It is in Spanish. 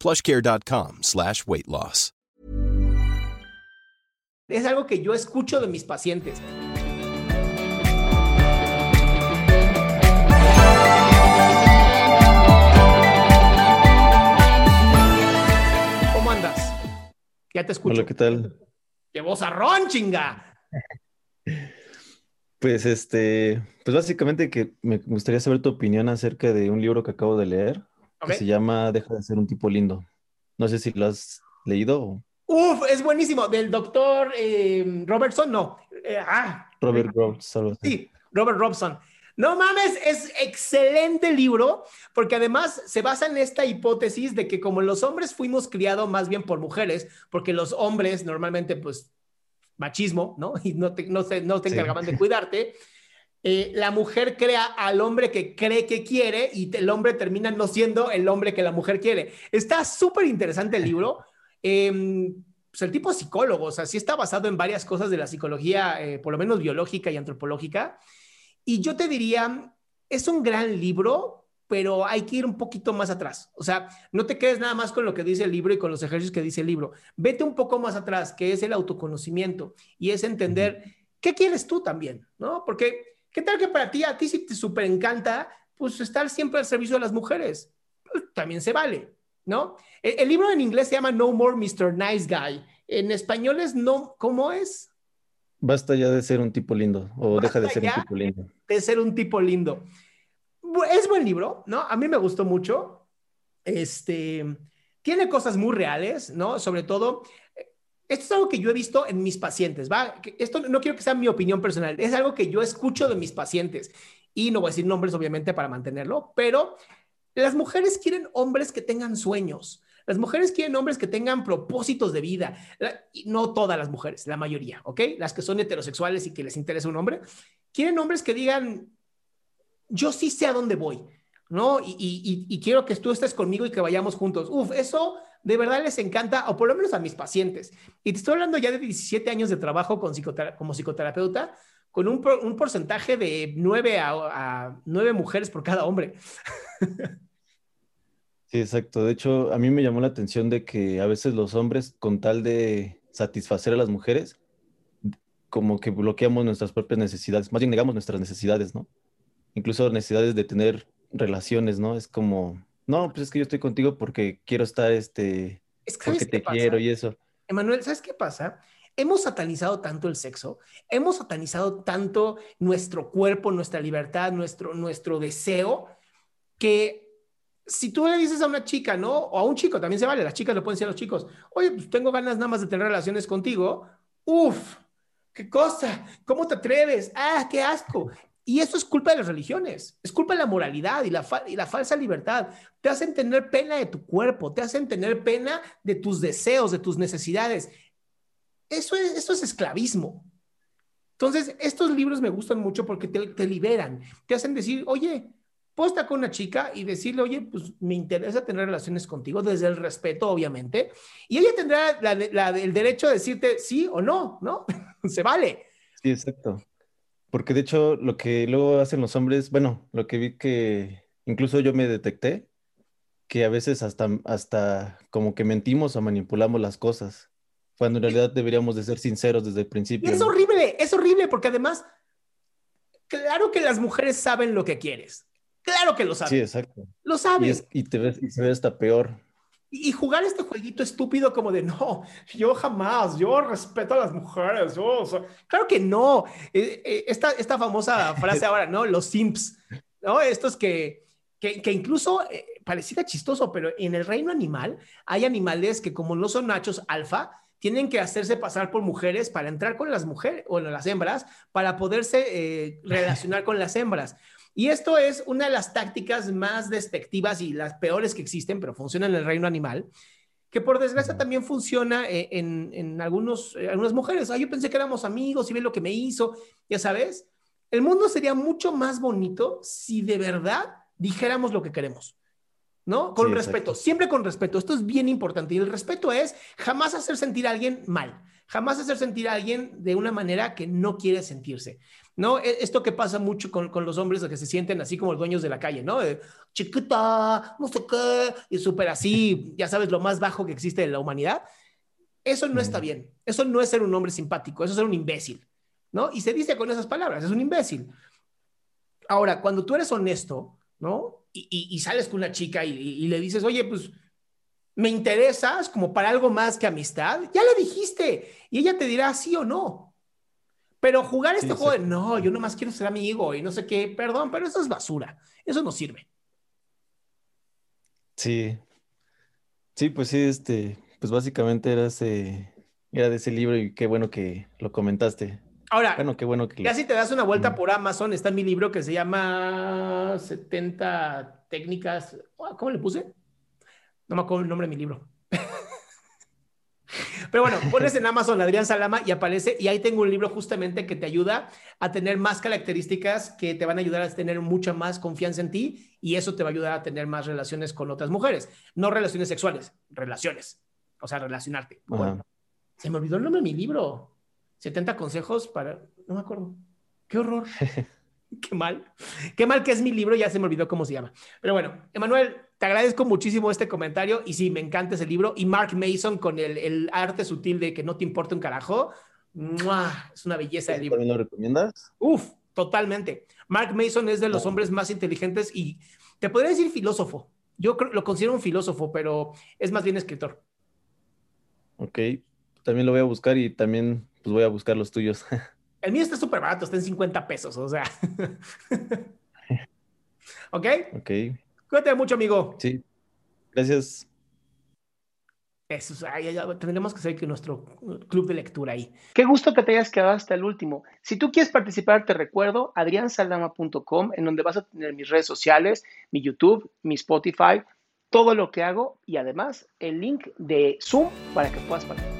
plushcare.com slash weight loss. Es algo que yo escucho de mis pacientes. ¿Cómo andas? Ya te escucho. Hola, ¿qué tal? ¡Qué vozarrón, chinga! Pues este, pues básicamente que me gustaría saber tu opinión acerca de un libro que acabo de leer, Ok. que se llama Deja de ser un tipo lindo. No sé si lo has leído o Uf, es buenísimo. Del doctor eh, Robertson, no. Eh, ah, Robert así. Sí, Robert Robson. No mames, es excelente libro porque además se basa en esta hipótesis de que como los hombres fuimos criados más bien por mujeres, porque los hombres normalmente pues machismo, ¿no? Y no te, no se, no te Sí. encargaban de cuidarte. Eh, la mujer crea al hombre que cree que quiere y el hombre termina no siendo el hombre que la mujer quiere. Está súper interesante el libro. Eh, pues el tipo es psicólogo, o sea, sí está basado en varias cosas de la psicología, eh, por lo menos biológica y antropológica. Y yo te diría, es un gran libro, pero hay que ir un poquito más atrás. O sea, no te quedes nada más con lo que dice el libro y con los ejercicios que dice el libro. Vete un poco más atrás, que es el autoconocimiento y es entender qué quieres tú también, ¿no? Porque, ¿qué tal que para ti, a ti si te súper encanta, pues estar siempre al servicio de las mujeres? Pues, también se vale, ¿no? El, el libro en inglés se llama No More Mr. Nice Guy. En español es no, ¿cómo es? Basta ya de ser un tipo lindo o deja de ser un tipo lindo. de ser un tipo lindo. Es buen libro, ¿no? A mí me gustó mucho. Este, tiene cosas muy reales, ¿no? Sobre todo, esto es algo que yo he visto en mis pacientes, ¿va? Esto no quiero que sea mi opinión personal, es algo que yo escucho de mis pacientes. Y no voy a decir nombres, obviamente, para mantenerlo, pero las mujeres quieren hombres que tengan sueños. Las mujeres quieren hombres que tengan propósitos de vida. Y no todas las mujeres, la mayoría, ¿ok? Las que son heterosexuales y que les interesa un hombre, quieren hombres que digan, yo sí sé a dónde voy, ¿no? Y, y- y- y quiero que tú estés conmigo y que vayamos juntos. Uf, eso de verdad les encanta, o por lo menos a mis pacientes. Y te estoy hablando ya de 17 años de trabajo como psicoterapeuta, con un, por- un porcentaje de 9 a, a 9 mujeres por cada hombre. Sí, exacto. De hecho, a mí me llamó la atención de que a veces los hombres, con tal de satisfacer a las mujeres, como que bloqueamos nuestras propias necesidades, más bien negamos nuestras necesidades, ¿no? Incluso necesidades de tener relaciones, ¿no? Es como, no, pues es que yo estoy contigo porque quiero estar, este, Es que, ¿sabes porque te quiero y eso. Emanuel, ¿sabes qué pasa? Hemos satanizado tanto el sexo, hemos satanizado tanto nuestro cuerpo, nuestra libertad, nuestro, nuestro deseo, que si tú le dices a una chica, ¿no? O a un chico, también se vale, las chicas lo pueden decir a los chicos, oye, pues tengo ganas nada más de tener relaciones contigo, uf, qué cosa, ¿cómo te atreves? Ah, qué asco. Y eso es culpa de las religiones, es culpa de la moralidad y la, falsa libertad. Te hacen tener pena de tu cuerpo, te hacen tener pena de tus deseos, de tus necesidades. Eso es, esclavismo. Entonces, estos libros me gustan mucho porque te, liberan, te hacen decir, oye, puedo estar con una chica y decirle, oye, pues me interesa tener relaciones contigo, desde el respeto, obviamente, y ella tendrá el derecho de decirte sí o no, ¿no? Se vale. Sí, exacto. Porque de hecho lo que luego hacen los hombres, bueno, lo que vi que incluso yo me detecté, que a veces hasta, hasta como que mentimos o manipulamos las cosas, cuando en realidad deberíamos de ser sinceros desde el principio. Y es horrible, es horrible porque además, claro que las mujeres saben lo que quieres. Claro que lo saben. Sí, exacto. Lo saben. Y, te ves, y se ve hasta peor. Y, jugar este jueguito estúpido como de, no, yo jamás, yo respeto a las mujeres. Yo, claro que no. Eh, eh, esta, esta famosa frase ahora, ¿no? Los simps, ¿no? Estos que, que, que incluso eh, pareciera chistoso, pero en el reino animal hay animales que como no son machos alfa, tienen que hacerse pasar por mujeres para entrar con las mujeres o las hembras para poderse relacionar con las hembras. Y esto es una de las tácticas más despectivas y las peores que existen, pero funciona en el reino animal, que por desgracia también funciona eh, en, algunos, eh, algunas mujeres. Ah, yo pensé que éramos amigos y ve lo que me hizo, ya sabes. El mundo sería mucho más bonito si de verdad dijéramos lo que queremos. ¿no? Con respeto, siempre con respeto. Esto es bien importante. Y el respeto es jamás hacer sentir a alguien mal, jamás hacer sentir a alguien de una manera que no quiere sentirse. ¿No? E, esto que pasa mucho con, los hombres que se sienten así como los dueños de la calle, ¿no? chiquita, no sé qué, y súper así, ya sabes, lo más bajo que existe en la humanidad. Eso no está bien. Eso no es ser un hombre simpático, eso es ser un imbécil, ¿no? Y se dice con esas palabras, es un imbécil. Ahora, cuando tú eres honesto, ¿no? Y, sales con una chica y, y, le dices, oye, pues me interesas como para algo más que amistad, ya le dijiste y ella te dirá sí o no. Pero jugar este juego de no, yo nomás quiero ser amigo y no sé qué, perdón, pero eso es basura. Eso no sirve. Sí. Sí, pues sí, este, pues básicamente era ese, era de ese libro y qué bueno que lo comentaste. Ahora, bueno, qué bueno que ya si te das una vuelta por Amazon, está mi libro que se llama 70 técnicas, ¿cómo le puse? No me acuerdo el nombre de mi libro. Pero bueno, pones en Amazon Adrián Salama y aparece, y ahí tengo un libro justamente que te ayuda a tener más características que te van a ayudar a tener mucha más confianza en ti y eso te va a ayudar a tener más relaciones con otras mujeres. No relaciones sexuales, relaciones. O sea, relacionarte. se me olvidó el nombre de mi libro. 70 consejos para... No me acuerdo. Qué horror. Qué mal. Qué mal que es mi libro, ya se me olvidó cómo se llama. Pero bueno, Emanuel, te agradezco muchísimo este comentario y sí, me encanta ese libro. Y Mark Mason con el, arte sutil de que no te importa un carajo. Es una belleza de libro. ¿También lo recomiendas? Uf, totalmente. Mark Mason es de los hombres más inteligentes y te podría decir filósofo. Yo lo considero un filósofo, pero es más bien escritor. Ok, también lo voy a buscar y también pues voy a buscar los tuyos. El mío está súper barato, está en 50 pesos, o sea. ¿Ok? Ok. Cuídate mucho, amigo. Sí. Gracias. Eso, tendremos que hacer nuestro club de lectura ahí. Qué gusto que te hayas quedado hasta el último. Si tú quieres participar, te recuerdo adriansaldama.com, en donde vas a tener mis redes sociales, mi YouTube, mi Spotify, todo lo que hago y además el link de Zoom para que puedas participar.